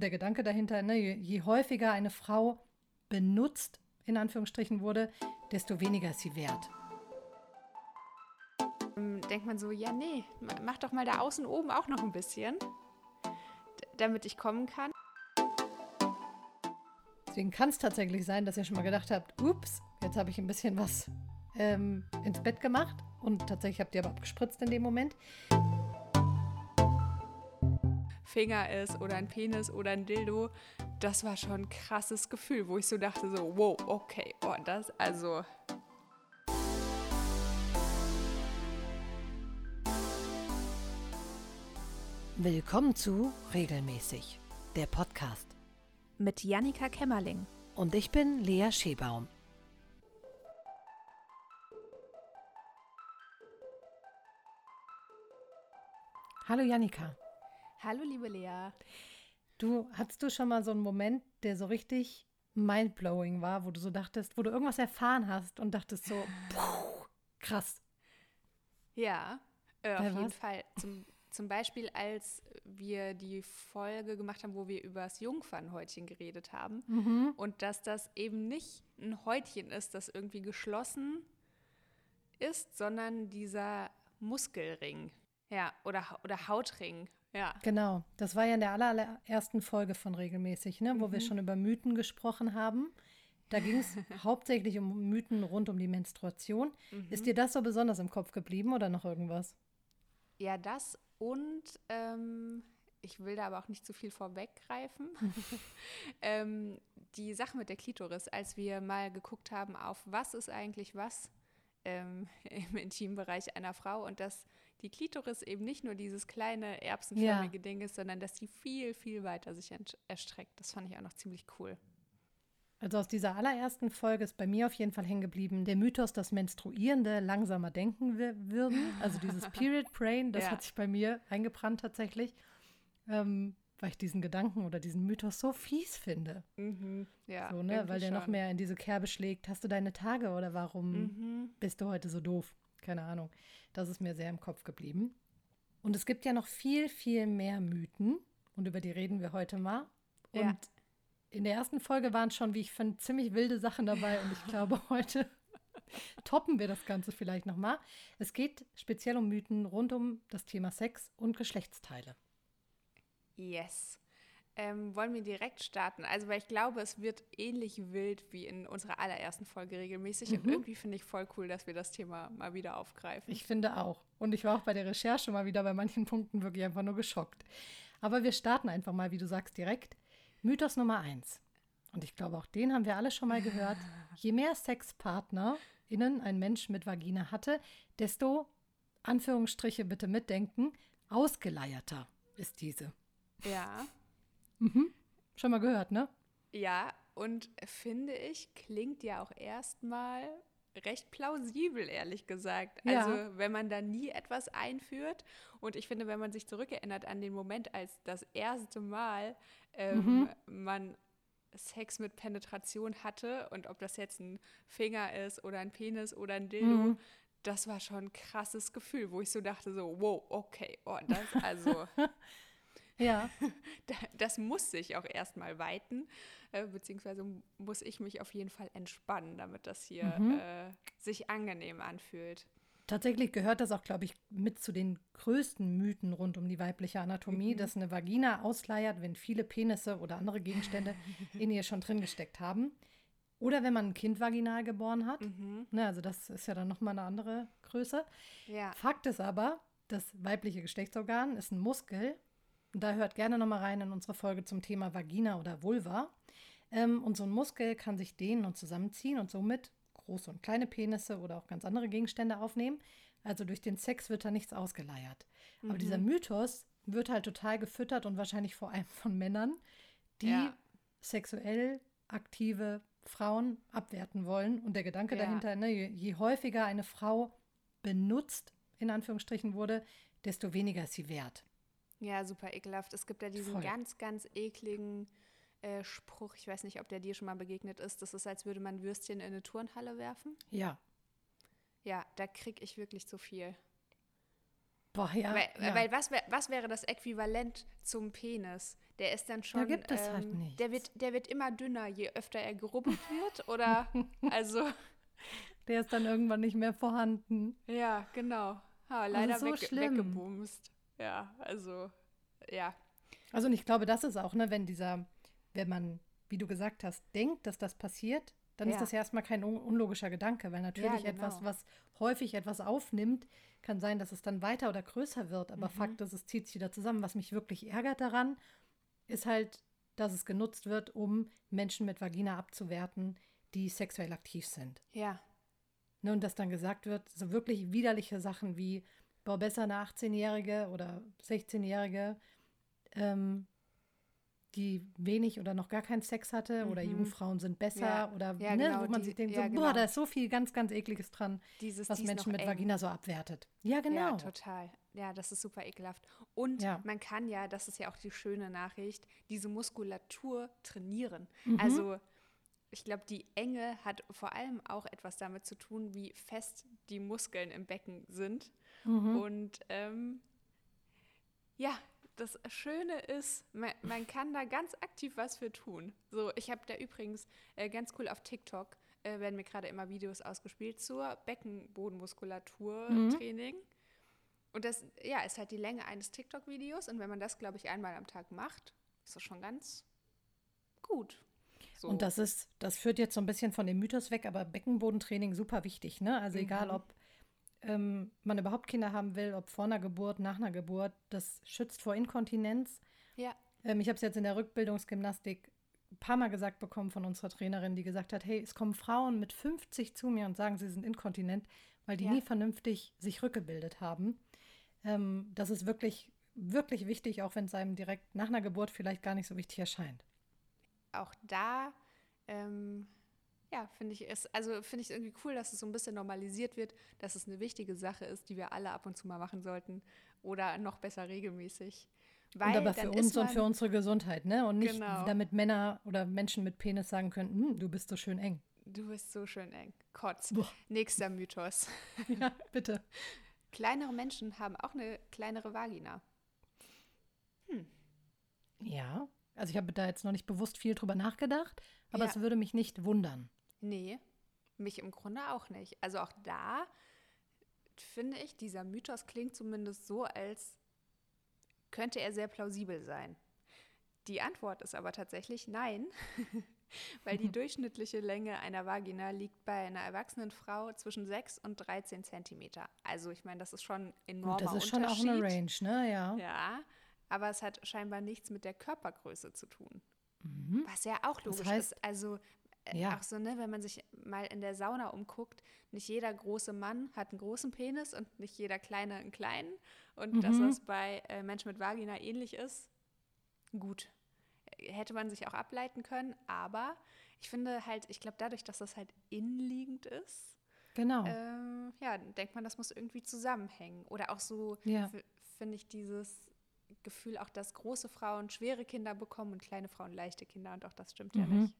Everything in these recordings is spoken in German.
Und der Gedanke dahinter, ne, je, je häufiger eine Frau benutzt, in Anführungsstrichen wurde, desto weniger ist sie wert. Ähm, denkt man so, ja, nee, mach doch mal da außen oben auch noch ein bisschen, damit ich kommen kann. Deswegen kann es tatsächlich sein, dass ihr schon mal gedacht habt, ups, jetzt habe ich ein bisschen was ähm, ins Bett gemacht und tatsächlich habt ihr aber abgespritzt in dem Moment. Finger ist oder ein Penis oder ein Dildo, das war schon ein krasses Gefühl, wo ich so dachte so, wow, okay, oh, das also Willkommen zu Regelmäßig, der Podcast. Mit Jannika Kämmerling. Und ich bin Lea Schebaum. Hallo Jannika. Hallo liebe Lea. Du, hattest du schon mal so einen Moment, der so richtig mindblowing war, wo du so dachtest, wo du irgendwas erfahren hast und dachtest so, puh, krass. Ja, äh, auf jeden Fall. Zum, zum Beispiel, als wir die Folge gemacht haben, wo wir über das Jungfernhäutchen geredet haben mhm. und dass das eben nicht ein Häutchen ist, das irgendwie geschlossen ist, sondern dieser Muskelring. Ja, oder, oder Hautring. Ja. Genau, das war ja in der allerersten Folge von regelmäßig, ne, wo mhm. wir schon über Mythen gesprochen haben. Da ging es hauptsächlich um Mythen rund um die Menstruation. Mhm. Ist dir das so besonders im Kopf geblieben oder noch irgendwas? Ja, das und ähm, ich will da aber auch nicht zu viel vorweggreifen. ähm, die Sache mit der Klitoris, als wir mal geguckt haben, auf was ist eigentlich was ähm, im Intimbereich einer Frau und dass die Klitoris eben nicht nur dieses kleine erbsenförmige ja. Ding ist, sondern dass die viel, viel weiter sich erstreckt. Das fand ich auch noch ziemlich cool. Also aus dieser allerersten Folge ist bei mir auf jeden Fall hängen geblieben der Mythos, dass Menstruierende langsamer denken würden. Also dieses Period Brain, das ja. hat sich bei mir eingebrannt tatsächlich, ähm, weil ich diesen Gedanken oder diesen Mythos so fies finde. Mhm. Ja, so, ne? Weil der schon. noch mehr in diese Kerbe schlägt. Hast du deine Tage oder warum mhm. bist du heute so doof? Keine Ahnung. Das ist mir sehr im Kopf geblieben. Und es gibt ja noch viel, viel mehr Mythen und über die reden wir heute mal. Und ja in der ersten Folge waren schon, wie ich finde, ziemlich wilde Sachen dabei und ich glaube, heute toppen wir das Ganze vielleicht nochmal. Es geht speziell um Mythen rund um das Thema Sex und Geschlechtsteile. Yes. Ähm, wollen wir direkt starten? Also, weil ich glaube, es wird ähnlich wild wie in unserer allerersten Folge regelmäßig. Mhm. Und irgendwie finde ich voll cool, dass wir das Thema mal wieder aufgreifen. Ich finde auch. Und ich war auch bei der Recherche mal wieder bei manchen Punkten wirklich einfach nur geschockt. Aber wir starten einfach mal, wie du sagst, direkt. Mythos Nummer eins. Und ich glaube, auch den haben wir alle schon mal gehört. Je mehr SexpartnerInnen ein Mensch mit Vagina hatte, desto, Anführungsstriche bitte mitdenken, ausgeleierter ist diese. Ja. Mhm. Schon mal gehört, ne? Ja, und finde ich, klingt ja auch erstmal recht plausibel, ehrlich gesagt. Ja. Also wenn man da nie etwas einführt und ich finde, wenn man sich zurückerinnert an den Moment, als das erste Mal ähm, mhm. man Sex mit Penetration hatte und ob das jetzt ein Finger ist oder ein Penis oder ein Dildo, mhm. das war schon ein krasses Gefühl, wo ich so dachte so, wow, okay, oh, das also Ja. Das muss sich auch erstmal weiten, äh, beziehungsweise muss ich mich auf jeden Fall entspannen, damit das hier mhm. äh, sich angenehm anfühlt. Tatsächlich gehört das auch, glaube ich, mit zu den größten Mythen rund um die weibliche Anatomie, mhm. dass eine Vagina ausleiert, wenn viele Penisse oder andere Gegenstände in ihr schon drin gesteckt haben. Oder wenn man ein Kind vaginal geboren hat. Mhm. Ne, also das ist ja dann nochmal eine andere Größe. Ja. Fakt ist aber, das weibliche Geschlechtsorgan ist ein Muskel da hört gerne nochmal rein in unsere Folge zum Thema Vagina oder Vulva. Ähm, und so ein Muskel kann sich dehnen und zusammenziehen und somit große und kleine Penisse oder auch ganz andere Gegenstände aufnehmen. Also durch den Sex wird da nichts ausgeleiert. Mhm. Aber dieser Mythos wird halt total gefüttert und wahrscheinlich vor allem von Männern, die ja. sexuell aktive Frauen abwerten wollen. Und der Gedanke ja. dahinter, ne, je, je häufiger eine Frau benutzt, in Anführungsstrichen wurde, desto weniger ist sie wert. Ja, super ekelhaft. Es gibt ja diesen Voll. ganz, ganz ekligen äh, Spruch, ich weiß nicht, ob der dir schon mal begegnet ist. Das ist, als würde man Würstchen in eine Turnhalle werfen. Ja. Ja, da kriege ich wirklich zu viel. Boah, ja. Weil, ja. weil was, wär, was wäre das Äquivalent zum Penis, Der ist dann schon. Da gibt es halt ähm, nichts. Der wird, der wird immer dünner, je öfter er gerubbelt wird. Oder also. Der ist dann irgendwann nicht mehr vorhanden. Ja, genau. Ha, leider so weg, schlimm. weggebumst. Ja, also, ja. Also und ich glaube, das ist auch, ne, wenn dieser, wenn man, wie du gesagt hast, denkt, dass das passiert, dann Ja. ist das ja erstmal kein un unlogischer Gedanke, weil natürlich genau. etwas, was häufig etwas aufnimmt, kann sein, dass es dann weiter oder größer wird. Aber Mhm. Fakt ist, es zieht sich wieder zusammen. Was mich wirklich ärgert daran, ist halt, dass es genutzt wird, um Menschen mit Vagina abzuwerten, die sexuell aktiv sind. Ja, Ne, und dass dann gesagt wird, so wirklich widerliche Sachen wie, boah, besser eine 18-Jährige oder 16-Jährige, ähm, die wenig oder noch gar keinen Sex hatte oder Mhm. Jungfrauen sind besser Ja. oder Ja, ne, genau, wo man die- sich denkt, ja, so, genau. boah, da ist so viel ganz, ganz Ekliges dran, dieses was Menschen mit eng. Vagina so abwertet. Ja, genau. Ja, total. Ja, das ist super ekelhaft. Und man kann ja, das ist ja auch die schöne Nachricht, diese Muskulatur trainieren. Mhm. Also ich glaube, die Enge hat vor allem auch etwas damit zu tun, wie fest die Muskeln im Becken sind. Mhm. Und ähm, ja, das Schöne ist, man, man kann da ganz aktiv was für tun. So, ich habe da übrigens äh, ganz cool auf TikTok äh, werden mir gerade immer Videos ausgespielt zur Beckenbodenmuskulatur-Training. Und das, ja, ist halt die Länge eines TikTok-Videos. Und wenn man das, glaube ich, einmal am Tag macht, ist das schon ganz gut. So. Und das ist, das führt jetzt so ein bisschen von dem Mythos weg, aber Beckenbodentraining super wichtig, ne? Also egal, Mhm. ob ähm, man überhaupt Kinder haben will, ob vor einer Geburt, nach einer Geburt, das schützt vor Inkontinenz. ja, Ähm, ich habe es jetzt in der Rückbildungsgymnastik ein paar Mal gesagt bekommen von unserer Trainerin, die gesagt hat, hey, es kommen Frauen mit 50 zu mir und sagen, sie sind inkontinent, weil die Ja. nie vernünftig sich rückgebildet haben. Ähm, das ist wirklich, wirklich wichtig, auch wenn es einem direkt nach einer Geburt vielleicht gar nicht so wichtig erscheint. auch da, ähm, ja, finde ich es, also finde ich es irgendwie cool, dass es so ein bisschen normalisiert wird, dass es eine wichtige Sache ist, die wir alle ab und zu mal machen sollten oder noch besser regelmäßig. Weil und aber für uns und für unsere Gesundheit, ne? Und nicht, Genau. damit Männer oder Menschen mit Penis sagen können, "Hm, du bist so schön eng. Du bist so schön eng. Kotz. Boah. Nächster Mythos. Ja, bitte. Kleinere Menschen haben auch eine kleinere Vagina. Ja, also ich habe da jetzt noch nicht bewusst viel drüber nachgedacht, aber Ja. es würde mich nicht wundern. Nee, mich im Grunde auch nicht. Also auch da finde ich, dieser Mythos klingt zumindest so, als könnte er sehr plausibel sein. Die Antwort ist aber tatsächlich nein, weil die durchschnittliche Länge einer Vagina liegt bei einer erwachsenen Frau zwischen 6 und 13 Zentimeter. Also ich meine, das ist schon ein enormer das ist schon auch eine Range, ne? Ja. Ja, aber es hat scheinbar nichts mit der Körpergröße zu tun. Mhm. Was ja auch logisch heißt- ist. Also Ja. auch so, ne, wenn man sich mal in der Sauna umguckt, nicht jeder große Mann hat einen großen Penis und nicht jeder kleine einen kleinen. Und dass Mhm. das bei äh, Menschen mit Vagina ähnlich ist, gut. Äh, Hätte man sich auch ableiten können, aber ich finde halt, ich glaube, dadurch, dass das halt innenliegend ist, Genau. ähm, ja, denkt man, das muss irgendwie zusammenhängen. Oder auch so, Ja. finde ich dieses Gefühl auch, dass große Frauen schwere Kinder bekommen und kleine Frauen leichte Kinder. Und auch das stimmt ja Mhm. nicht.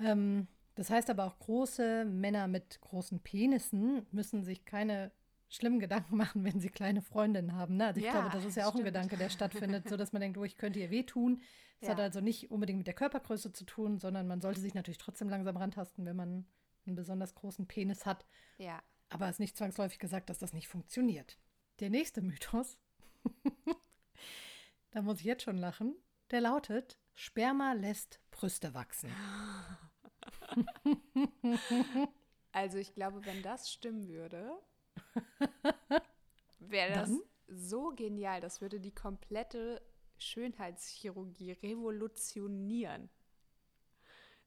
Ähm, das heißt aber auch, große Männer mit großen Penissen müssen sich keine schlimmen Gedanken machen, wenn sie kleine Freundinnen haben. Ne? Also ich Ja, glaube, das ist ja auch ein stimmt. Gedanke, der stattfindet, so dass man denkt, oh, ich könnte ihr wehtun. Das hat Ja. also nicht unbedingt mit der Körpergröße zu tun, sondern man sollte sich natürlich trotzdem langsam rantasten, wenn man einen besonders großen Penis hat. Ja. Aber es ist nicht zwangsläufig gesagt, dass das nicht funktioniert. Der nächste Mythos, da muss ich jetzt schon lachen, der lautet, Sperma lässt Brüste wachsen. Also ich glaube, wenn das stimmen würde, wäre das Dann? so genial. Das würde die komplette Schönheitschirurgie revolutionieren.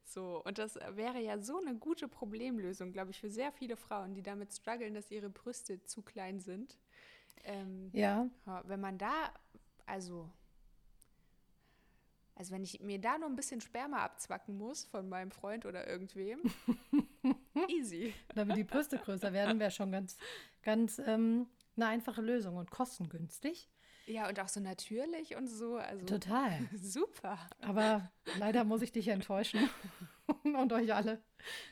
So, und das wäre ja so eine gute Problemlösung, glaube ich, für sehr viele Frauen, die damit strugglen, dass ihre Brüste zu klein sind. Ähm, Ja, Ja, Wenn man da, also, also wenn ich mir da nur ein bisschen Sperma abzwacken muss von meinem Freund oder irgendwem, easy. damit die Brüste größer werden, wäre schon ganz, ganz ähm, eine einfache Lösung und kostengünstig. Ja, und auch so natürlich und so, also Total. super. Aber leider muss ich dich enttäuschen und euch alle.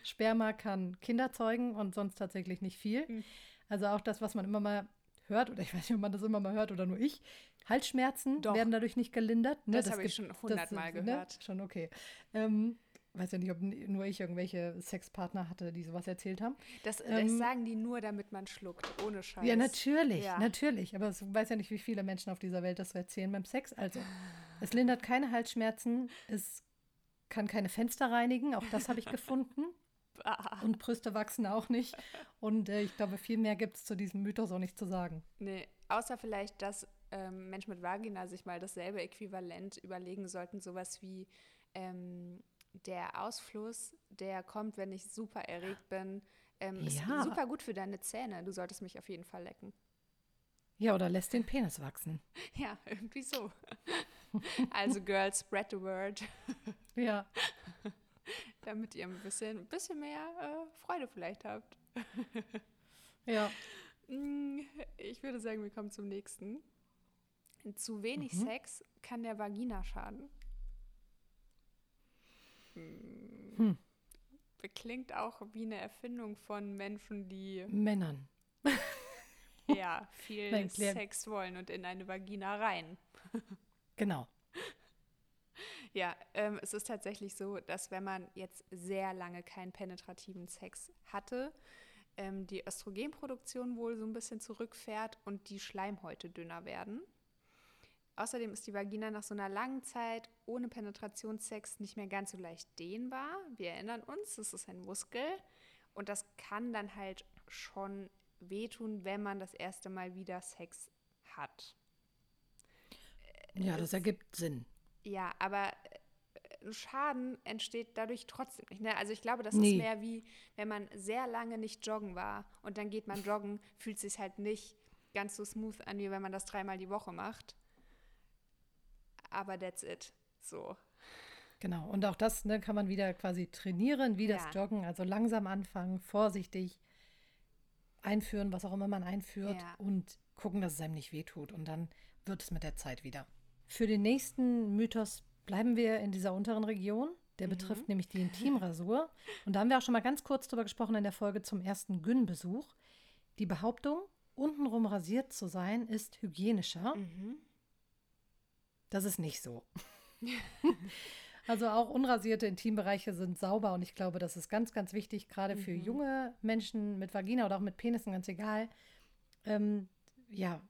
Sperma kann Kinder zeugen und sonst tatsächlich nicht viel. Mhm. Also auch das, was man immer mal hört, oder ich weiß nicht, ob man das immer mal hört oder nur ich, Halsschmerzen Doch. werden dadurch nicht gelindert. Ne? Das, das habe ich schon hundertmal ne? gehört. Ne? Schon okay. Ähm, weiß ja nicht, ob nur ich irgendwelche Sexpartner hatte, die sowas erzählt haben. Das, ähm, das sagen die nur, damit man schluckt, ohne Scheiß. Ja, natürlich, ja. natürlich. Aber es weiß ja nicht, wie viele Menschen auf dieser Welt das so erzählen beim Sex. Also, es lindert keine Halsschmerzen, es kann keine Fenster reinigen, auch das habe ich gefunden. Und Brüste wachsen auch nicht. Und äh, ich glaube, viel mehr gibt es zu diesem Mythos auch nicht zu sagen. Nee, außer vielleicht, dass ähm, Menschen mit Vagina sich mal dasselbe Äquivalent überlegen sollten, sowas wie ähm, der Ausfluss, der kommt, wenn ich super erregt bin, ähm, ja. ist super gut für deine Zähne. Du solltest mich auf jeden Fall lecken. Ja, oder lässt den Penis wachsen. Ja, irgendwie so. Also, Girls, spread the word. Ja. Damit ihr ein bisschen, ein bisschen mehr äh, Freude vielleicht habt. Ja. Mm, ich würde sagen, wir kommen zum nächsten. Zu wenig mhm. Sex kann der Vagina schaden. Hm. Klingt auch wie eine Erfindung von Menschen, die Männern. ja, viel Sex wollen und in eine Vagina rein. genau. Ja, ähm, es ist tatsächlich so, dass wenn man jetzt sehr lange keinen penetrativen Sex hatte, ähm, die Östrogenproduktion wohl so ein bisschen zurückfährt und die Schleimhäute dünner werden. Außerdem ist die Vagina nach so einer langen Zeit ohne Penetrationssex nicht mehr ganz so leicht dehnbar. Wir erinnern uns, es ist ein Muskel und das kann dann halt schon wehtun, wenn man das erste Mal wieder Sex hat. Ja, das ergibt Sinn. Ja, aber ein Schaden entsteht dadurch trotzdem nicht. Ne? Also ich glaube, das nee. ist mehr wie, wenn man sehr lange nicht joggen war und dann geht man joggen, fühlt sich halt nicht ganz so smooth an, wie wenn man das dreimal die Woche macht aber that's it. So. Genau, und auch das ne, kann man wieder quasi trainieren, wie das ja. Joggen. Also langsam anfangen, vorsichtig einführen, was auch immer man einführt ja. und gucken, dass es einem nicht wehtut. Und dann wird es mit der Zeit wieder. Für den nächsten Mythos bleiben wir in dieser unteren Region. Der mhm. betrifft nämlich die Intimrasur. Und da haben wir auch schon mal ganz kurz drüber gesprochen in der Folge zum ersten Gyn-Besuch. Die Behauptung, untenrum rasiert zu sein, ist hygienischer. Mhm. Das ist nicht so. also auch unrasierte Intimbereiche sind sauber und ich glaube, das ist ganz, ganz wichtig, gerade für mhm. junge Menschen mit Vagina oder auch mit Penissen, ganz egal. Ähm, ja,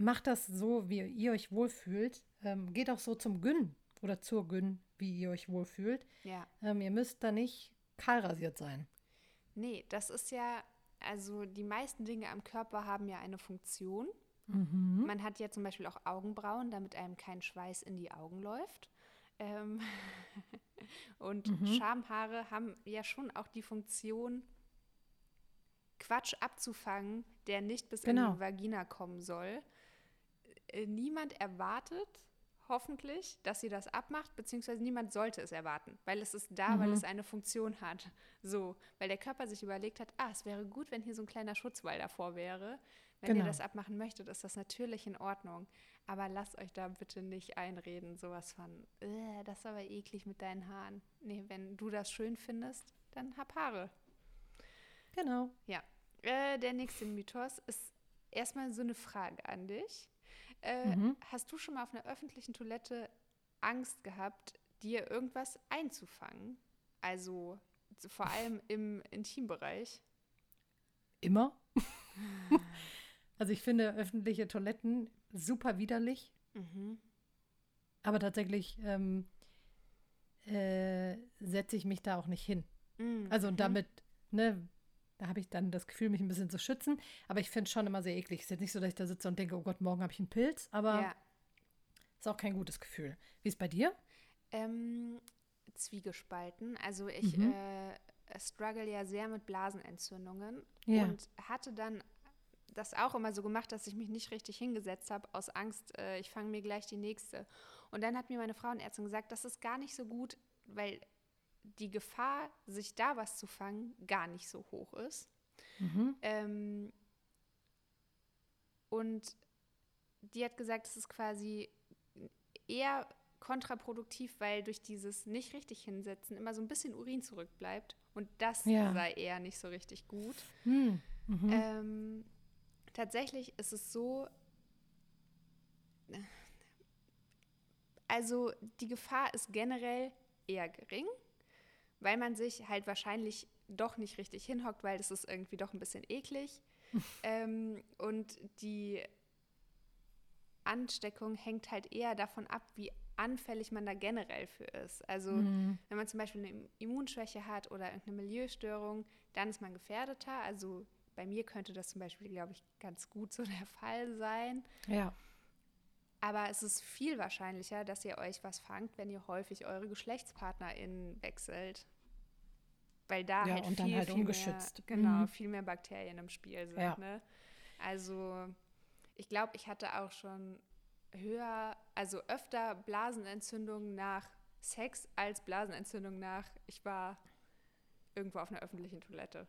macht das so, wie ihr euch wohlfühlt. Ähm, geht auch so zum Gyn oder zur Gyn, wie ihr euch wohlfühlt. Ja. Ähm, ihr müsst da nicht kahlrasiert sein. Nee, das ist ja, also die meisten Dinge am Körper haben ja eine Funktion. Mhm. Man hat ja zum Beispiel auch Augenbrauen, damit einem kein Schweiß in die Augen läuft. Ähm und mhm. Schamhaare haben ja schon auch die Funktion, Quatsch abzufangen, der nicht bis genau. in die Vagina kommen soll. Äh, niemand erwartet, hoffentlich, dass sie das abmacht, beziehungsweise niemand sollte es erwarten, weil es ist da, mhm. weil es eine Funktion hat. So, weil der Körper sich überlegt hat, ah, es wäre gut, wenn hier so ein kleiner Schutzwall davor wäre. Wenn genau. ihr das abmachen möchtet, ist das natürlich in Ordnung. Aber lasst euch da bitte nicht einreden, sowas von, äh, das ist aber eklig mit deinen Haaren. Nee, wenn du das schön findest, dann hab Haare. Genau. Ja. Äh, der nächste Mythos ist erstmal so eine Frage an dich. Äh, mhm. Hast du schon mal auf einer öffentlichen Toilette Angst gehabt, dir irgendwas einzufangen? Also vor allem im Intimbereich? Immer. Also ich finde öffentliche Toiletten super widerlich. Mhm. Aber tatsächlich ähm, äh, setze ich mich da auch nicht hin. Mhm. Also damit, ne, da habe ich dann das Gefühl, mich ein bisschen zu schützen. Aber ich finde es schon immer sehr eklig. Es ist jetzt nicht so, dass ich da sitze und denke, oh Gott, morgen habe ich einen Pilz, aber ja. ist auch kein gutes Gefühl. Wie ist es bei dir? Ähm, zwiegespalten. Also ich mhm. äh, struggle ja sehr mit Blasenentzündungen ja. und hatte dann das auch immer so gemacht, dass ich mich nicht richtig hingesetzt habe, aus Angst, äh, ich fange mir gleich die nächste. Und dann hat mir meine Frauenärztin gesagt, das ist gar nicht so gut, weil die Gefahr, sich da was zu fangen, gar nicht so hoch ist. Mhm. Ähm, und die hat gesagt, es ist quasi eher kontraproduktiv, weil durch dieses nicht richtig hinsetzen immer so ein bisschen Urin zurückbleibt. Und das ja. sei eher nicht so richtig gut. Hm. Mhm. Ähm, tatsächlich ist es so, also die Gefahr ist generell eher gering, weil man sich halt wahrscheinlich doch nicht richtig hinhockt, weil das ist irgendwie doch ein bisschen eklig. ähm, und die Ansteckung hängt halt eher davon ab, wie anfällig man da generell für ist. Also mhm. wenn man zum Beispiel eine Immunschwäche hat oder irgendeine Milieustörung, dann ist man gefährdeter. Also bei mir könnte das zum Beispiel, glaube ich, ganz gut so der Fall sein. Ja. Aber es ist viel wahrscheinlicher, dass ihr euch was fangt, wenn ihr häufig eure GeschlechtspartnerInnen wechselt. Weil da ja, halt und viel, dann halt viel ungeschützt. Mehr, genau, mhm. viel mehr Bakterien im Spiel sind. Ja. Ne? Also ich glaube, ich hatte auch schon höher, also öfter Blasenentzündungen nach Sex als Blasenentzündung nach, ich war irgendwo auf einer öffentlichen Toilette.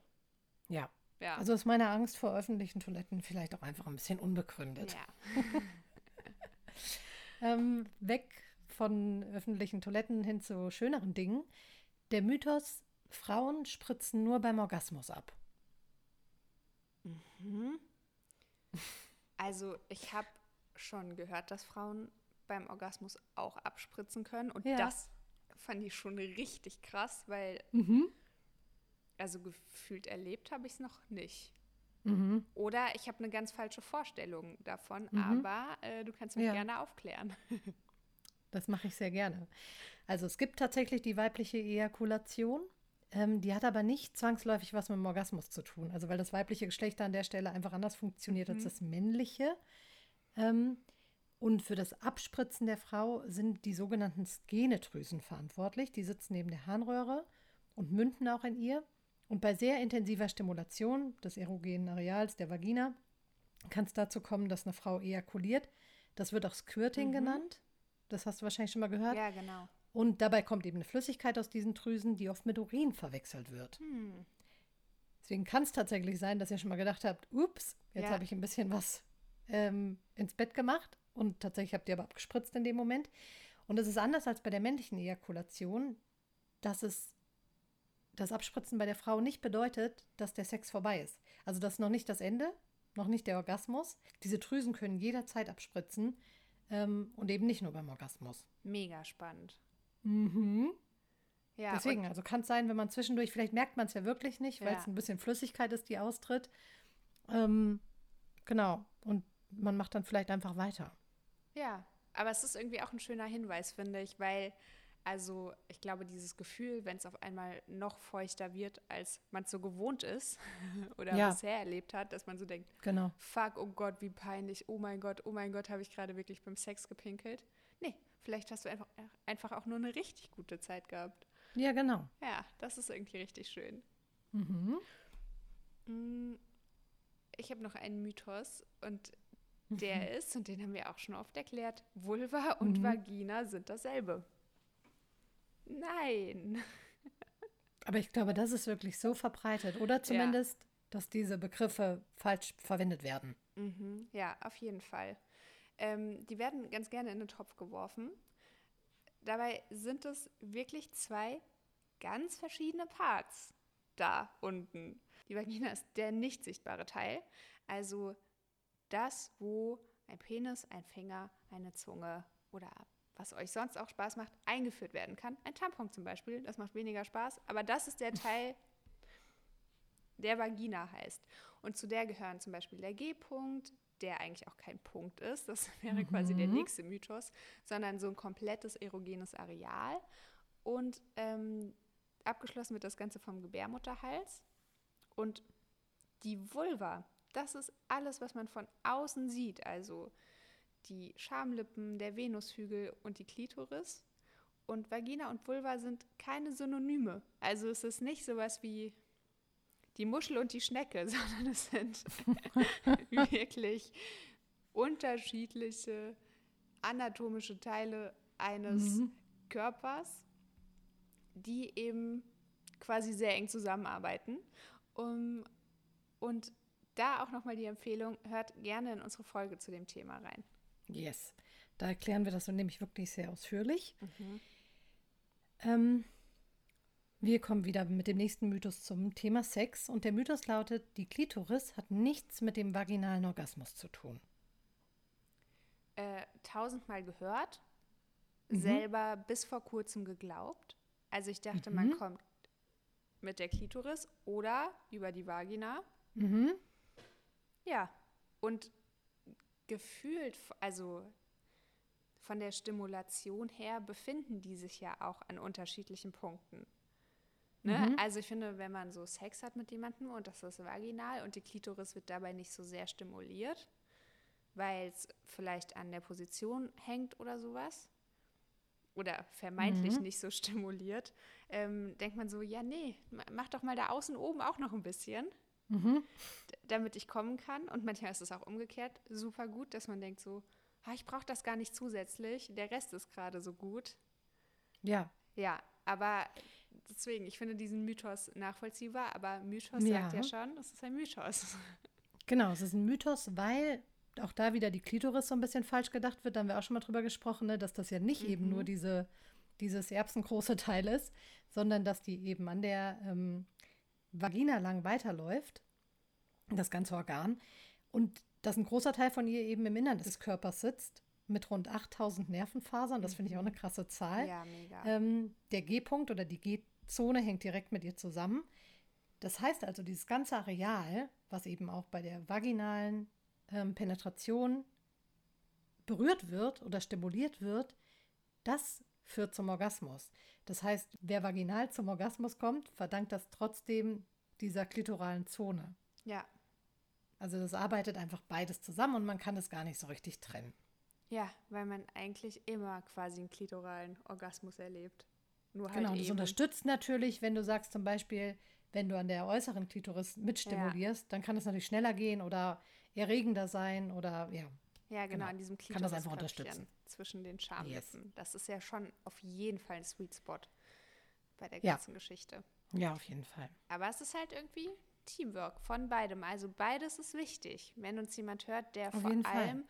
Ja. Ja. Also ist meine Angst vor öffentlichen Toiletten vielleicht auch einfach ein bisschen unbegründet. ja. Ähm, weg von öffentlichen Toiletten hin zu schöneren Dingen. Der Mythos, Frauen spritzen nur beim Orgasmus ab. Mhm. Also ich habe schon gehört, dass Frauen beim Orgasmus auch abspritzen können. Und Ja. das fand ich schon richtig krass, weil Mhm. also gefühlt erlebt habe ich es noch nicht. Mhm. Oder ich habe eine ganz falsche Vorstellung davon, Mhm. aber äh, du kannst mich Ja. gerne aufklären. Das mache ich sehr gerne. Also es gibt tatsächlich die weibliche Ejakulation. Ähm, die hat aber nicht zwangsläufig was mit dem Orgasmus zu tun. Also weil das weibliche Geschlecht an der Stelle einfach anders funktioniert als Mhm. das männliche. Ähm, und für das Abspritzen der Frau sind die sogenannten Skenedrüsen verantwortlich. Die sitzen neben der Harnröhre und münden auch in ihr. Und bei sehr intensiver Stimulation des erogenen Areals der Vagina kann es dazu kommen, dass eine Frau ejakuliert. Das wird auch Squirting Mhm. genannt. Das hast du wahrscheinlich schon mal gehört. Ja, genau. Und dabei kommt eben eine Flüssigkeit aus diesen Drüsen, die oft mit Urin verwechselt wird. Hm. Deswegen kann es tatsächlich sein, dass ihr schon mal gedacht habt, ups, jetzt Ja. habe ich ein bisschen was ähm, ins Bett gemacht und tatsächlich habt ihr aber abgespritzt in dem Moment. Und es ist anders als bei der männlichen Ejakulation, dass es das Abspritzen bei der Frau nicht bedeutet, dass der Sex vorbei ist. Also das ist noch nicht das Ende, noch nicht der Orgasmus. Diese Drüsen können jederzeit abspritzen ähm, und eben nicht nur beim Orgasmus. Mega spannend. Mhm. Ja, Deswegen, also kann es sein, wenn man zwischendurch, vielleicht merkt man es ja wirklich nicht, weil Ja. es ein bisschen Flüssigkeit ist, die austritt. Ähm, genau. Und man macht dann vielleicht einfach weiter. ja, aber es ist irgendwie auch ein schöner Hinweis, finde ich, weil, also ich glaube, dieses Gefühl, wenn es auf einmal noch feuchter wird, als man es so gewohnt ist oder Ja. bisher erlebt hat, dass man so denkt, Genau. fuck, oh Gott, wie peinlich, oh mein Gott, oh mein Gott, habe ich gerade wirklich beim Sex gepinkelt. Nee, vielleicht hast du einfach, einfach auch nur eine richtig gute Zeit gehabt. Ja, genau. Ja, das ist irgendwie richtig schön. Mhm. Mm, Ich habe noch einen Mythos und der ist, und den haben wir auch schon oft erklärt, Vulva und Mhm. Vagina sind dasselbe. Nein. Aber ich glaube, das ist wirklich so verbreitet. Oder zumindest, dass diese Begriffe falsch verwendet werden. Mhm, ja, auf jeden Fall. Ähm, die werden ganz gerne in den Topf geworfen. Dabei sind es wirklich zwei ganz verschiedene Parts da unten. Die Vagina ist der nicht sichtbare Teil, also das, wo ein Penis, ein Finger, eine Zunge oder was euch sonst auch Spaß macht, eingeführt werden kann. Ein Tampon zum Beispiel, das macht weniger Spaß, aber das ist der Teil, der Vagina heißt. Und zu der gehören zum Beispiel der G-Punkt, der eigentlich auch kein Punkt ist, das wäre quasi der Mhm. nächste Mythos, sondern so ein komplettes erogenes Areal. Und ähm, abgeschlossen wird das Ganze vom Gebärmutterhals. Und die Vulva, das ist alles, was man von außen sieht, also die Schamlippen, der Venushügel und die Klitoris. Und Vagina und Vulva sind keine Synonyme. Also es ist nicht sowas wie die Muschel und die Schnecke, sondern es sind wirklich unterschiedliche anatomische Teile eines Mhm. Körpers, die eben quasi sehr eng zusammenarbeiten. Um, und da auch nochmal die Empfehlung, hört gerne in unsere Folge zu dem Thema rein. Yes. Da erklären wir das so nämlich wirklich sehr ausführlich. Ähm, wir kommen wieder mit dem nächsten Mythos zum Thema Sex. Und der Mythos lautet, die Klitoris hat nichts mit dem vaginalen Orgasmus zu tun. äh, tausendmal gehört, mhm. selber bis vor kurzem geglaubt. Also ich dachte, mhm. man kommt mit der Klitoris oder über die Vagina. Mhm. Ja, und gefühlt, also von der Stimulation her, befinden die sich ja auch an unterschiedlichen Punkten. Ne? Mhm. Also ich finde, wenn man so Sex hat mit jemandem und das ist vaginal und die Klitoris wird dabei nicht so sehr stimuliert, weil es vielleicht an der Position hängt oder sowas oder vermeintlich mhm. nicht so stimuliert, ähm, denkt man so, ja, nee, mach doch mal da außen oben auch noch ein bisschen, mhm. damit ich kommen kann. Und manchmal ist es auch umgekehrt super gut, dass man denkt so, ah, ich brauche das gar nicht zusätzlich, der Rest ist gerade so gut. Ja. Ja, aber deswegen, ich finde diesen Mythos nachvollziehbar, aber Mythos ja. sagt ja schon, es ist ein Mythos. Genau, es ist ein Mythos, weil auch da wieder die Klitoris so ein bisschen falsch gedacht wird. Da haben wir auch schon mal drüber gesprochen, ne, dass das ja nicht mhm. eben nur diese, dieses erbsengroße Teil ist, sondern dass die eben an der ähm, Vagina lang weiterläuft, das ganze Organ. Und dass ein großer Teil von ihr eben im Innern des Körpers sitzt mit rund 8000 Nervenfasern. Das finde ich auch eine mhm. krasse Zahl. Ja, mega. Ähm, der G-Punkt oder die G-Zone hängt direkt mit ihr zusammen. Das heißt also, dieses ganze Areal, was eben auch bei der vaginalen ähm, Penetration berührt wird oder stimuliert wird, das führt zum Orgasmus. Das heißt, wer vaginal zum Orgasmus kommt, verdankt das trotzdem dieser klitoralen Zone. Ja. Also das arbeitet einfach beides zusammen und man kann es gar nicht so richtig trennen. Ja, weil man eigentlich immer quasi einen klitoralen Orgasmus erlebt. Nur halt genau, das eben. unterstützt natürlich, wenn du sagst zum Beispiel, wenn du an der äußeren Klitoris mitstimulierst, ja. dann kann es natürlich schneller gehen oder erregender sein oder ja. Ja, genau, genau. an diesem Klitoris kann das einfach unterstützen. zwischen den Schamlippen. Yes. Das ist ja schon auf jeden Fall ein Sweet Spot bei der ganzen ja. Geschichte. Ja, auf jeden Fall. Aber es ist halt irgendwie Teamwork von beidem. Also beides ist wichtig. Wenn uns jemand hört, der auf vor allem Fall.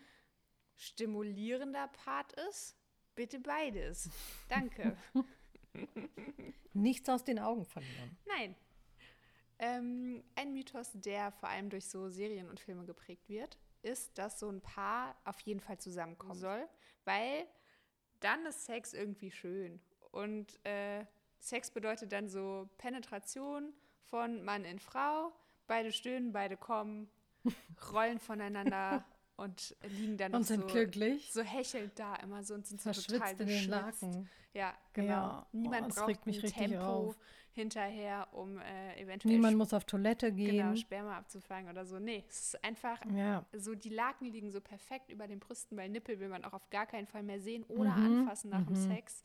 stimulierender Part ist, bitte beides. Danke. Nichts aus den Augen verlieren. Nein, ähm, ein Mythos, der vor allem durch so Serien und Filme geprägt wird, ist, dass so ein Paar auf jeden Fall zusammenkommen soll, weil dann ist Sex irgendwie schön. Und äh, Sex bedeutet dann so Penetration von Mann in Frau, beide stöhnen, beide kommen, rollen voneinander und liegen dann und sind so, glücklich. so hechelnd da immer so und sind so total in den Laken. Ja, genau. Ja. Niemand oh, braucht ein Tempo auf. hinterher, um äh, eventuell Niemand muss auf Toilette gehen. Genau, Sperma abzufangen oder so. Nee, es ist einfach ja. so, die Laken liegen so perfekt über den Brüsten, weil Nippel will man auch auf gar keinen Fall mehr sehen oder mhm. anfassen nach mhm. dem Sex.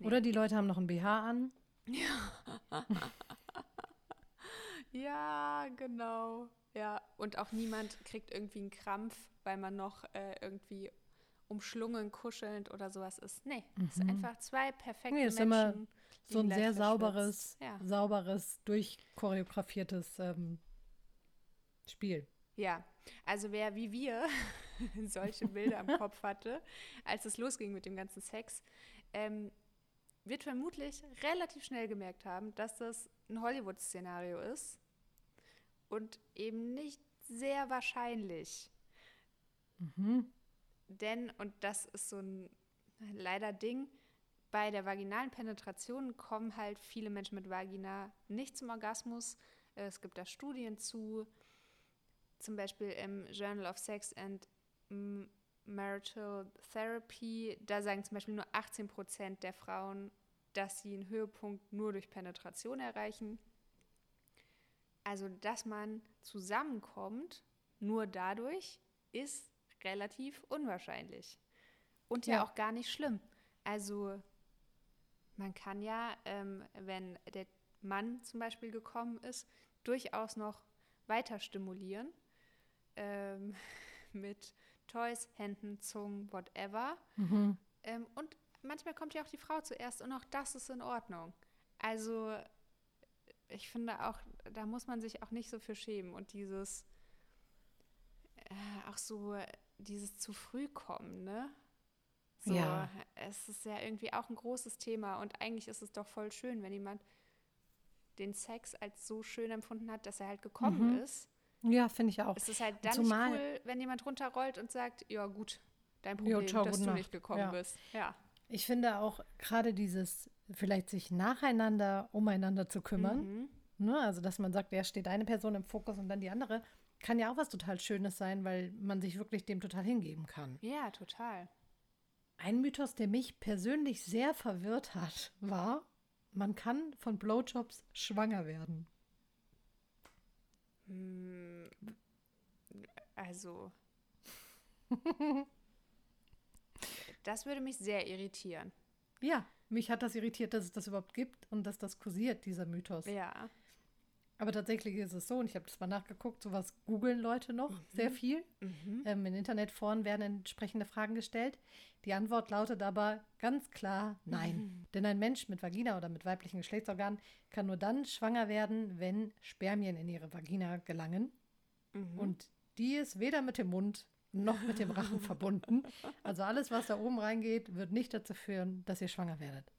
Nee. Oder die Leute haben noch ein BH an. Ja. ja, genau. Ja, und auch niemand kriegt irgendwie einen Krampf, weil man noch äh, irgendwie umschlungen, kuschelnd oder sowas ist. Nee, mhm. es mhm. einfach zwei perfekte nee, ist Menschen. Immer so ein sehr sauberes, ja. sauberes, durchchoreografiertes ähm, Spiel. Ja, also wer wie wir solche Bilder im Kopf hatte, als es losging mit dem ganzen Sex, ähm, wird vermutlich relativ schnell gemerkt haben, dass das ein Hollywood-Szenario ist und eben nicht sehr wahrscheinlich. Mhm. Denn, und das ist so ein leider Ding, bei der vaginalen Penetration kommen halt viele Menschen mit Vagina nicht zum Orgasmus. Es gibt da Studien zu, zum Beispiel im Journal of Sex and Marital Therapy. Da sagen zum Beispiel nur 18 Prozent der Frauen, dass sie einen Höhepunkt nur durch Penetration erreichen. Also, dass man zusammenkommt, nur dadurch, ist relativ unwahrscheinlich. Und ja, ja auch gar nicht schlimm. Also, man kann ja, ähm, wenn der Mann zum Beispiel gekommen ist, durchaus noch weiter stimulieren ähm, mit Toys, Händen, Zungen, whatever. Mhm. Ähm, und manchmal kommt ja auch die Frau zuerst und auch das ist in Ordnung. Also ich finde auch, da muss man sich auch nicht so für schämen und dieses, äh, auch so, dieses zu früh kommen, ne? So, ja. es ist ja irgendwie auch ein großes Thema und eigentlich ist es doch voll schön, wenn jemand den Sex als so schön empfunden hat, dass er halt gekommen mhm. ist. Ja, finde ich auch. Es ist halt dann Zumal nicht cool, wenn jemand runterrollt und sagt, ja gut, dein Problem, ciao, dass du Nacht. nicht gekommen Ja. bist. Ja. Ich finde auch gerade dieses, vielleicht sich nacheinander umeinander zu kümmern, Mhm. ne? also dass man sagt, ja, steht eine Person im Fokus und dann die andere, kann ja auch was total Schönes sein, weil man sich wirklich dem total hingeben kann. Ja, total. Ein Mythos, der mich persönlich sehr verwirrt hat, war, man kann von Blowjobs schwanger werden. Hm, Also. das würde mich sehr irritieren. Ja, mich hat das irritiert, dass es das überhaupt gibt und dass das kursiert, dieser Mythos. Ja. Aber tatsächlich ist es so, und ich habe das mal nachgeguckt, sowas googeln Leute noch sehr viel. Mhm. Ähm, in Internetforen werden entsprechende Fragen gestellt. Die Antwort lautet aber ganz klar nein. Denn ein Mensch mit Vagina oder mit weiblichen Geschlechtsorganen kann nur dann schwanger werden, wenn Spermien in ihre Vagina gelangen. Mhm. Und die ist weder mit dem Mund noch mit dem Rachen verbunden. Also alles, was da oben reingeht, wird nicht dazu führen, dass ihr schwanger werdet.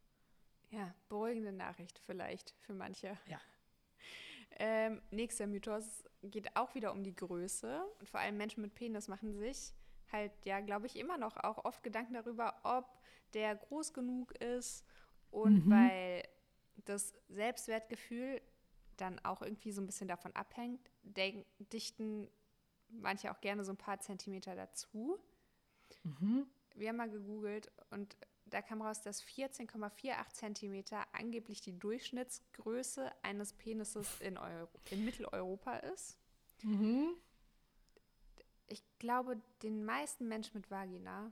Ja, beruhigende Nachricht vielleicht für manche. Ja. Ähm, nächster Mythos geht auch wieder um die Größe. Und vor allem Menschen mit Penis machen sich halt, ja, glaube ich, immer noch auch oft Gedanken darüber, ob der groß genug ist. Und Mhm. weil das Selbstwertgefühl dann auch irgendwie so ein bisschen davon abhängt, dichten manche auch gerne so ein paar Zentimeter dazu. Mhm. Wir haben mal gegoogelt und da kam raus, dass 14,48 Zentimeter angeblich die Durchschnittsgröße eines Penises in, Euro, in Mitteleuropa ist. Mhm. Ich glaube, den meisten Menschen mit Vagina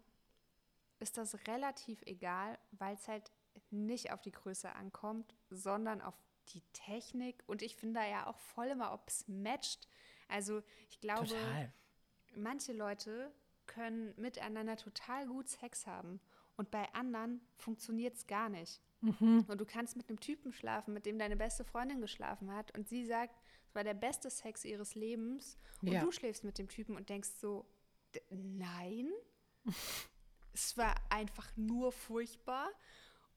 ist das relativ egal, weil es halt nicht auf die Größe ankommt, sondern auf die Technik. Und ich finde da ja auch voll immer, ob es matcht. Also ich glaube, Total. manche Leute können miteinander total gut Sex haben und bei anderen funktioniert es gar nicht. Mhm. Und du kannst mit einem Typen schlafen, mit dem deine beste Freundin geschlafen hat und sie sagt, es war der beste Sex ihres Lebens und Ja. du schläfst mit dem Typen und denkst so, "D- nein, es war einfach nur furchtbar.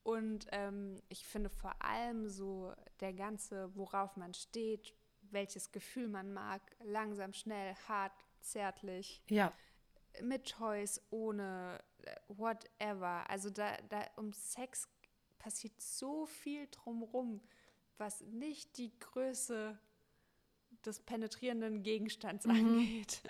Und ähm, ich finde vor allem so der ganze, worauf man steht, welches Gefühl man mag, langsam, schnell, hart, zärtlich, Ja, mit Choice, ohne, äh, whatever. Also da, da um Sex passiert so viel drumrum, was nicht die Größe des penetrierenden Gegenstands Mhm. angeht.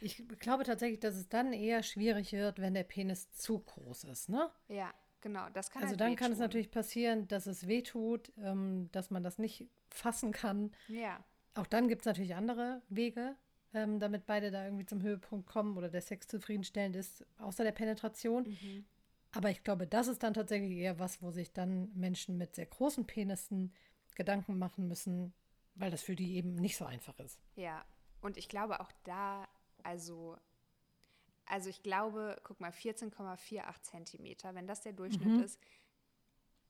ich glaube tatsächlich, dass es dann eher schwierig wird, wenn der Penis zu groß ist, ne? Ja, genau. Das kann Also halt dann kann es natürlich passieren, dass es wehtut, ähm, dass man das nicht fassen kann. Ja, Auch dann gibt es natürlich andere Wege, ähm, damit beide da irgendwie zum Höhepunkt kommen oder der Sex zufriedenstellend ist, außer der Penetration. mhm. Aber ich glaube, das ist dann tatsächlich eher was, wo sich dann Menschen mit sehr großen Penissen Gedanken machen müssen, weil das für die eben nicht so einfach ist. ja. Und ich glaube auch da, also, also ich glaube, guck mal, 14,48 Zentimeter, wenn das der Durchschnitt Mhm. ist,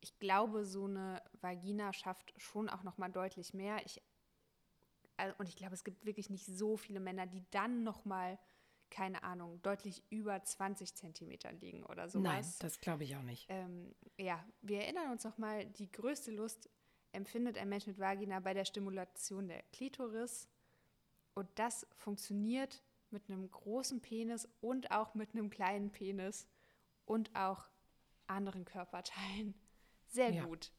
ich glaube, so eine Vagina schafft schon auch noch mal deutlich mehr. Ich, äh, und ich glaube, es gibt wirklich nicht so viele Männer, die dann noch mal, keine Ahnung, deutlich über 20 Zentimeter liegen oder sowas. Nein, das glaube ich auch nicht. ähm, ja, wir erinnern uns noch mal, die größte Lust empfindet ein Mensch mit Vagina bei der Stimulation der Klitoris. Und das funktioniert mit einem großen Penis und auch mit einem kleinen Penis und auch anderen Körperteilen. Sehr Ja. gut.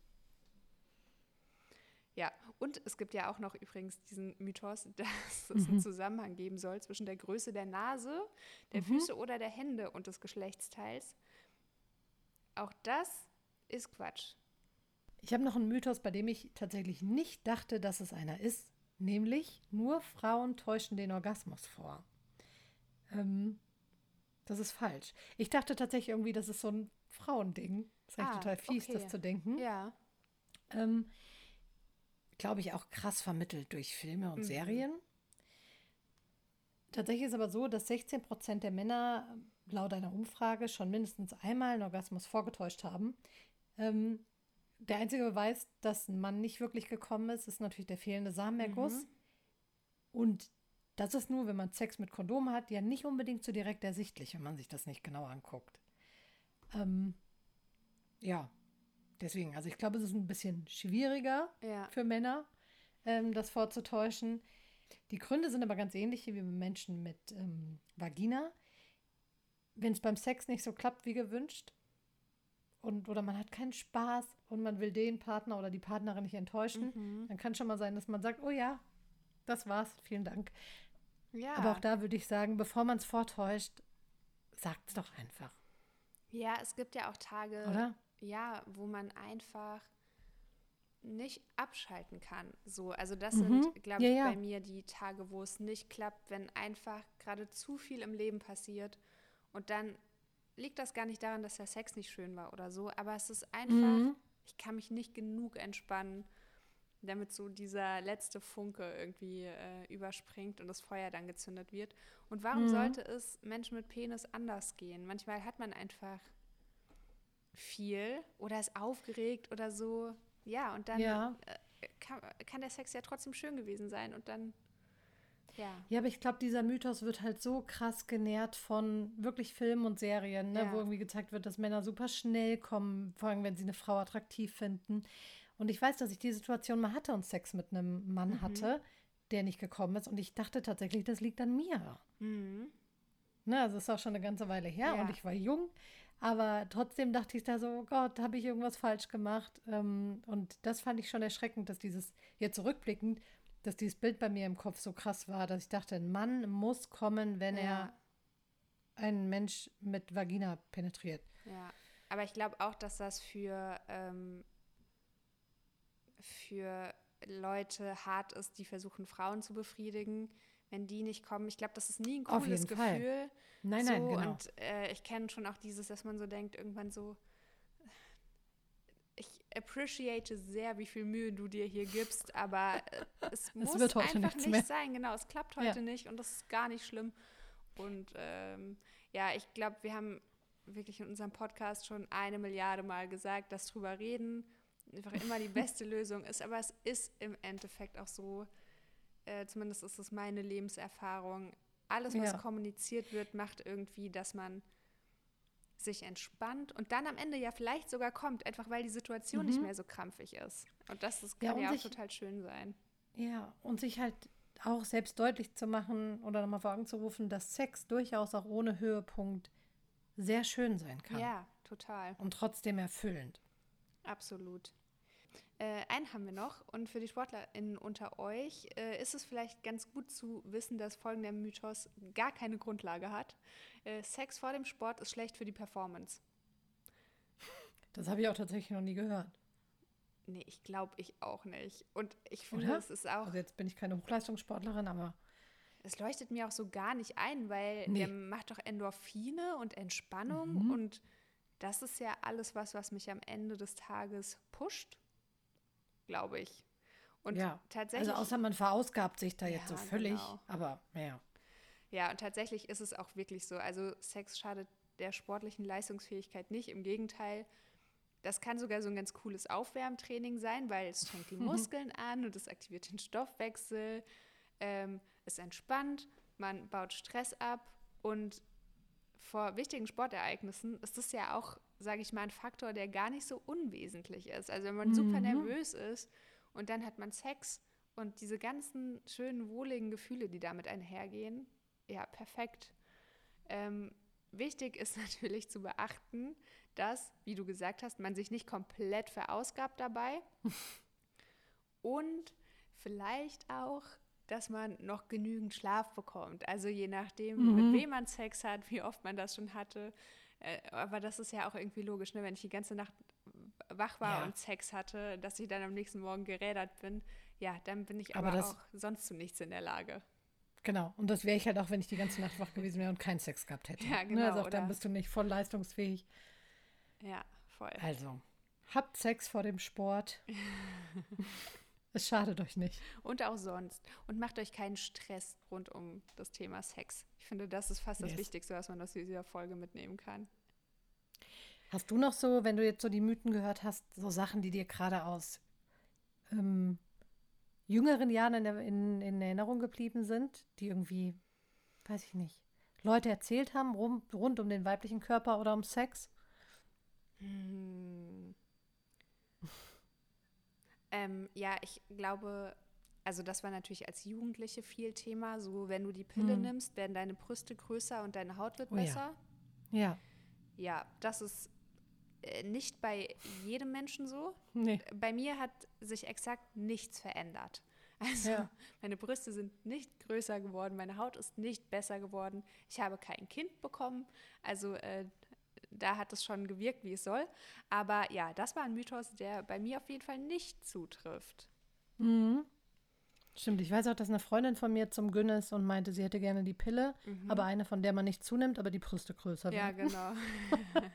Ja, und es gibt ja auch noch übrigens diesen Mythos, dass es einen Zusammenhang geben soll zwischen der Größe der Nase, der Füße oder der Hände und des Geschlechtsteils. Auch das ist Quatsch. Ich habe noch einen Mythos, bei dem ich tatsächlich nicht dachte, dass es einer ist, nämlich nur Frauen täuschen den Orgasmus vor. Ähm, das ist falsch. Ich dachte tatsächlich irgendwie, das ist so ein Frauending. Das ist eigentlich Ah, total fies, okay. das zu denken. Ja. Ähm, Glaube ich auch krass vermittelt durch Filme und Mhm. Serien. Tatsächlich ist aber so, dass 16 Prozent der Männer äh, laut einer Umfrage schon mindestens einmal einen Orgasmus vorgetäuscht haben. Ähm, der einzige Beweis, dass ein Mann nicht wirklich gekommen ist, ist natürlich der fehlende Samenerguss. Mhm. Und das ist nur, wenn man Sex mit Kondom hat, ja nicht unbedingt so direkt ersichtlich, wenn man sich das nicht genau anguckt. Ähm, ja, deswegen, also ich glaube, es ist ein bisschen schwieriger Ja. für Männer, ähm, das vorzutäuschen. Die Gründe sind aber ganz ähnliche wie bei Menschen mit ähm, Vagina. wenn es beim Sex nicht so klappt wie gewünscht und oder man hat keinen Spaß und man will den Partner oder die Partnerin nicht enttäuschen, mhm. dann kann schon mal sein, dass man sagt, oh ja, das war's, vielen Dank. Ja. Aber auch da würde ich sagen, bevor man es vortäuscht, sagt es doch einfach. Ja, es gibt ja auch Tage, Oder? ja, wo man einfach nicht abschalten kann. So, also das mhm. sind, glaube ich, ja, ja. bei mir die Tage, wo es nicht klappt, wenn einfach gerade zu viel im Leben passiert und dann liegt das gar nicht daran, dass der Sex nicht schön war oder so, aber es ist einfach, mhm. ich kann mich nicht genug entspannen, damit so dieser letzte Funke irgendwie äh, überspringt und das Feuer dann gezündet wird. Und warum mhm. sollte es Menschen mit Penis anders gehen? Manchmal hat man einfach viel oder ist aufgeregt oder so. Ja, und dann ja. Äh, kann, kann der Sex ja trotzdem schön gewesen sein und dann ja. Ja, aber ich glaube, dieser Mythos wird halt so krass genährt von wirklich Filmen und Serien, ne, ja. wo irgendwie gezeigt wird, dass Männer super schnell kommen, vor allem wenn sie eine Frau attraktiv finden. Und ich weiß, dass ich die Situation mal hatte und Sex mit einem Mann mhm. hatte, der nicht gekommen ist. Und ich dachte tatsächlich, das liegt an mir. Mhm. Ne, also ist auch schon eine ganze Weile her ja. und ich war jung. Aber trotzdem dachte ich da so, oh Gott, habe ich irgendwas falsch gemacht? Ähm, und das fand ich schon erschreckend, dass dieses, jetzt zurückblickend, dass dieses Bild bei mir im Kopf so krass war, dass ich dachte, ein Mann muss kommen, wenn ja. er einen Mensch mit Vagina penetriert. Ja, aber ich glaube auch, dass das für, ähm, für Leute hart ist, die versuchen, Frauen zu befriedigen, wenn die nicht kommen. Ich glaube, das ist nie ein cooles Gefühl. Fall. Nein, so, nein, genau. Und äh, ich kenne schon auch dieses, dass man so denkt, irgendwann so, appreciate sehr, wie viel Mühe du dir hier gibst, aber äh, es muss es einfach nicht mehr. sein. Genau, es klappt heute ja. nicht und das ist gar nicht schlimm. Und ähm, ja, ich glaube, wir haben wirklich in unserem Podcast schon eine Milliarde Mal gesagt, dass drüber reden einfach immer die beste Lösung ist. Aber es ist im Endeffekt auch so, äh, zumindest ist es meine Lebenserfahrung, alles, was ja. kommuniziert wird, macht irgendwie, dass man sich entspannt und dann am Ende ja vielleicht sogar kommt, einfach weil die Situation mhm. nicht mehr so krampfig ist. Und das, das kann ja, ja auch sich, total schön sein. Ja, und sich halt auch selbst deutlich zu machen oder nochmal vor Augen zu rufen, dass Sex durchaus auch ohne Höhepunkt sehr schön sein kann. Ja, total. Und trotzdem erfüllend. Absolut. Äh, einen haben wir noch und für die SportlerInnen unter euch äh, ist es vielleicht ganz gut zu wissen, dass folgender Mythos gar keine Grundlage hat. Äh, Sex vor dem Sport ist schlecht für die Performance. Das habe ich auch tatsächlich noch nie gehört. Nee, ich glaube ich auch nicht. Und ich finde, es ist auch. Also jetzt bin ich keine Hochleistungssportlerin, aber. Es leuchtet mir auch so gar nicht ein, weil nee. der macht doch Endorphine und Entspannung mhm. und das ist ja alles was, was mich am Ende des Tages pusht glaube ich. Und ja, tatsächlich. Also außer man verausgabt sich da jetzt ja, so völlig, genau. aber ja. Ja, und tatsächlich ist es auch wirklich so. Also Sex schadet der sportlichen Leistungsfähigkeit nicht. Im Gegenteil, das kann sogar so ein ganz cooles Aufwärmtraining sein, weil es schränkt die Muskeln an und es aktiviert den Stoffwechsel. Ähm, es entspannt, man baut Stress ab und vor wichtigen Sportereignissen ist das ja auch sage ich mal, ein Faktor, der gar nicht so unwesentlich ist. Also wenn man mhm. super nervös ist und dann hat man Sex und diese ganzen schönen, wohligen Gefühle, die damit einhergehen, ja, perfekt. Ähm, wichtig ist natürlich zu beachten, dass, wie du gesagt hast, man sich nicht komplett verausgabt dabei und vielleicht auch, dass man noch genügend Schlaf bekommt. Also je nachdem, mhm. mit wem man Sex hat, wie oft man das schon hatte, aber das ist ja auch irgendwie logisch, ne? wenn ich die ganze Nacht wach war ja. und Sex hatte, dass ich dann am nächsten Morgen gerädert bin. Ja, dann bin ich aber, aber auch sonst zu nichts in der Lage. Genau, und das wäre ich halt auch, wenn ich die ganze Nacht wach gewesen wäre und keinen Sex gehabt hätte. Ja, genau. Ne? Also auch dann bist du nicht voll leistungsfähig. Ja, voll. Also, habt Sex vor dem Sport. Es schadet euch nicht. Und auch sonst. Und macht euch keinen Stress rund um das Thema Sex. Ich finde, das ist fast yes. das Wichtigste, was man aus dieser Folge mitnehmen kann. Hast du noch so, wenn du jetzt so die Mythen gehört hast, so Sachen, die dir gerade aus ähm, jüngeren Jahren in, in, in, Erinnerung geblieben sind, die irgendwie, weiß ich nicht, Leute erzählt haben rum, rund um den weiblichen Körper oder um Sex? Hm. Ähm, ja, ich glaube, also das war natürlich als Jugendliche viel Thema. So, wenn du die Pille mhm. nimmst, werden deine Brüste größer und deine Haut wird oh, besser. Ja. Ja, das ist äh, nicht bei jedem Menschen so. Nee. Bei mir hat sich exakt nichts verändert. Also Ja. meine Brüste sind nicht größer geworden, meine Haut ist nicht besser geworden. Ich habe kein Kind bekommen. Also äh, da hat es schon gewirkt, wie es soll. Aber ja, das war ein Mythos, der bei mir auf jeden Fall nicht zutrifft. Mhm. Stimmt, ich weiß auch, dass eine Freundin von mir zum ist und meinte, sie hätte gerne die Pille, aber eine, von der man nicht zunimmt, aber die Brüste größer Mhm. Ja, werden. genau.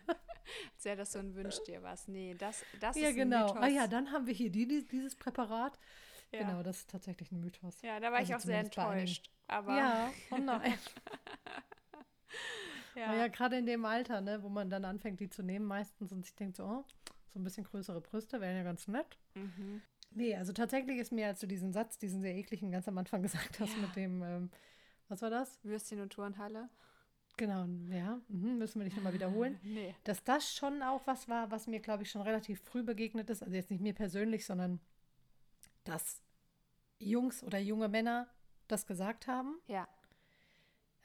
Als wäre das so ein Wünsch dir was. Nee, das, das Ja, ist genau. ein Ah Mythos. ja, dann haben wir hier die, die, dieses Präparat. Ja. Genau, das ist tatsächlich ein Mythos. Ja, da war Also ich auch sehr enttäuscht. Aber Ja, oh nein. ja. Ja, gerade in dem Alter, ne, wo man dann anfängt, die zu nehmen meistens und sich denkt so, oh, so ein bisschen größere Brüste wären ja ganz nett. Mhm. Nee, also tatsächlich ist mir, als du diesen Satz, diesen sehr ekligen, ganz am Anfang gesagt hast Ja. mit dem, ähm, was war das? Würstchen und Turnhalle? Genau, ja, mhm, müssen wir nicht nochmal wiederholen. Nee. Dass das schon auch was war, was mir, glaube ich, schon relativ früh begegnet ist. Also jetzt nicht mir persönlich, sondern dass Jungs oder junge Männer das gesagt haben. Ja.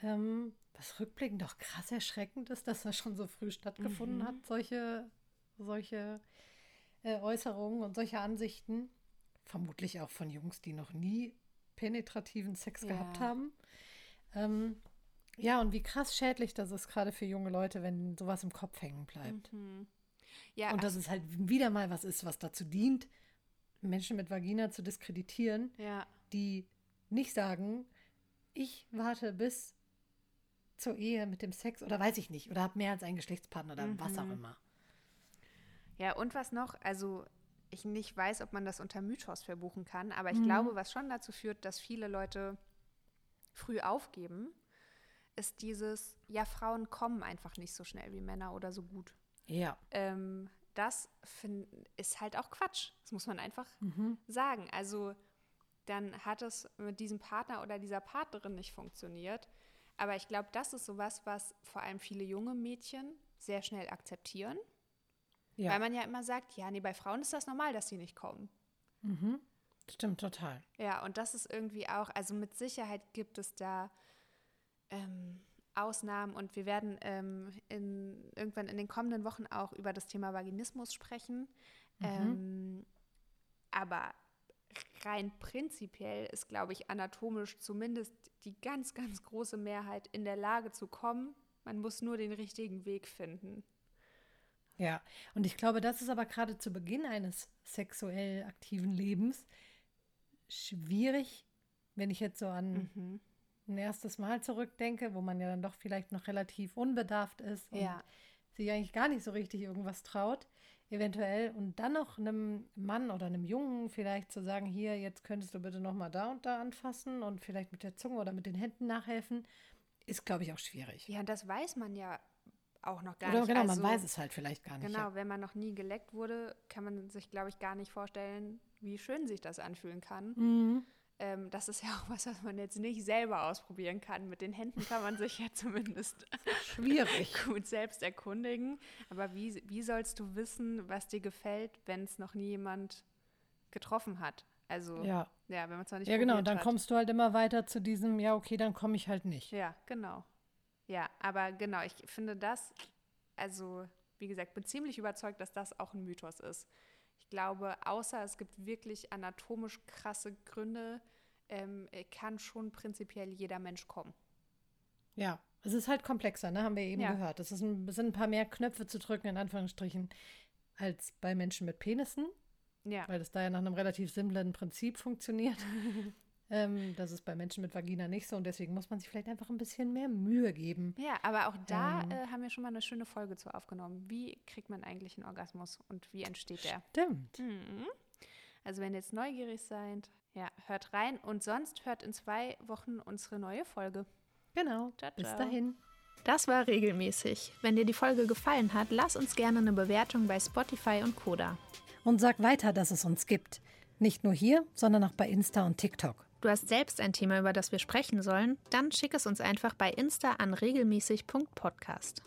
Ähm, was rückblickend doch krass erschreckend ist, dass das schon so früh stattgefunden Mhm. hat, solche, solche äh, Äußerungen und solche Ansichten. Vermutlich auch von Jungs, die noch nie penetrativen Sex Ja. gehabt haben. Ähm, ja, und wie krass schädlich das ist, gerade für junge Leute, wenn sowas im Kopf hängen bleibt. Mhm. Ja, Und dass es halt wieder mal was ist, was dazu dient, Menschen mit Vagina zu diskreditieren, ja. die nicht sagen, ich warte bis zur Ehe mit dem Sex oder weiß ich nicht, oder habe mehr als einen Geschlechtspartner oder was auch Mhm. immer. Ja, und was noch? Also, ich nicht weiß, ob man das unter Mythos verbuchen kann, aber ich Mhm. glaube, was schon dazu führt, dass viele Leute früh aufgeben, ist dieses, ja, Frauen kommen einfach nicht so schnell wie Männer oder so gut. Ja. Ähm, das find, ist halt auch Quatsch. Das muss man einfach Mhm. sagen. Also, dann hat es mit diesem Partner oder dieser Partnerin nicht funktioniert. Aber ich glaube, das ist sowas, was vor allem viele junge Mädchen sehr schnell akzeptieren. Ja. Weil man ja immer sagt, ja, nee, bei Frauen ist das normal, dass sie nicht kommen. Mhm. Stimmt total. Ja, und das ist irgendwie auch, also mit Sicherheit gibt es da ähm, Ausnahmen und wir werden ähm, in, irgendwann in den kommenden Wochen auch über das Thema Vaginismus sprechen. Mhm. Ähm, aber rein prinzipiell ist, glaube ich, anatomisch zumindest die ganz, ganz große Mehrheit in der Lage zu kommen. Man muss nur den richtigen Weg finden. Ja, und ich glaube, das ist aber gerade zu Beginn eines sexuell aktiven Lebens schwierig, wenn ich jetzt so an Mhm. ein erstes Mal zurückdenke, wo man ja dann doch vielleicht noch relativ unbedarft ist und Ja. sich eigentlich gar nicht so richtig irgendwas traut, eventuell und dann noch einem Mann oder einem Jungen vielleicht zu sagen, hier, jetzt könntest du bitte noch mal da und da anfassen und vielleicht mit der Zunge oder mit den Händen nachhelfen, ist, glaube ich, auch schwierig. Ja, und das weiß man ja auch noch gar oder nicht. genau, also, man weiß es halt vielleicht gar nicht. Genau, Ja. wenn man noch nie geleckt wurde, kann man sich, glaube ich, gar nicht vorstellen, wie schön sich das anfühlen kann. Mhm. Ähm, das ist ja auch was, was man jetzt nicht selber ausprobieren kann. Mit den Händen kann man sich ja zumindest Schwierig. gut selbst erkundigen. Aber wie, wie sollst du wissen, was dir gefällt, wenn es noch nie jemand getroffen hat? Also, ja, Ja. wenn man es noch nicht Ja, genau. Dann hat. kommst du halt immer weiter zu diesem, ja, okay, dann komme ich halt nicht. Ja, genau. Ja, aber genau, ich finde das, also wie gesagt, bin ziemlich überzeugt, dass das auch ein Mythos ist. Ich glaube, außer es gibt wirklich anatomisch krasse Gründe, ähm, kann schon prinzipiell jeder Mensch kommen. Ja, es ist halt komplexer, ne? Haben wir eben Ja. gehört. Es, ist ein, es sind ein paar mehr Knöpfe zu drücken, in Anführungsstrichen, als bei Menschen mit Penissen, Ja, weil das da ja nach einem relativ simplen Prinzip funktioniert. ähm, das ist bei Menschen mit Vagina nicht so und deswegen muss man sich vielleicht einfach ein bisschen mehr Mühe geben. ja aber auch da Ähm. äh, haben wir schon mal eine schöne Folge zu aufgenommen. Wie kriegt man eigentlich einen Orgasmus und wie entsteht der? Stimmt. Mhm. Also wenn ihr jetzt neugierig seid, ja, hört rein und sonst hört in zwei Wochen unsere neue Folge. Genau. Ciao, Bis ciao. dahin. Das war regelmäßig. Wenn dir die Folge gefallen hat, lass uns gerne eine Bewertung bei Spotify und Koda. Und sag weiter, dass es uns gibt. Nicht nur hier, sondern auch bei Insta und TikTok. Du hast selbst ein Thema, über das wir sprechen sollen? Dann schick es uns einfach bei Insta an regelmäßig.podcast.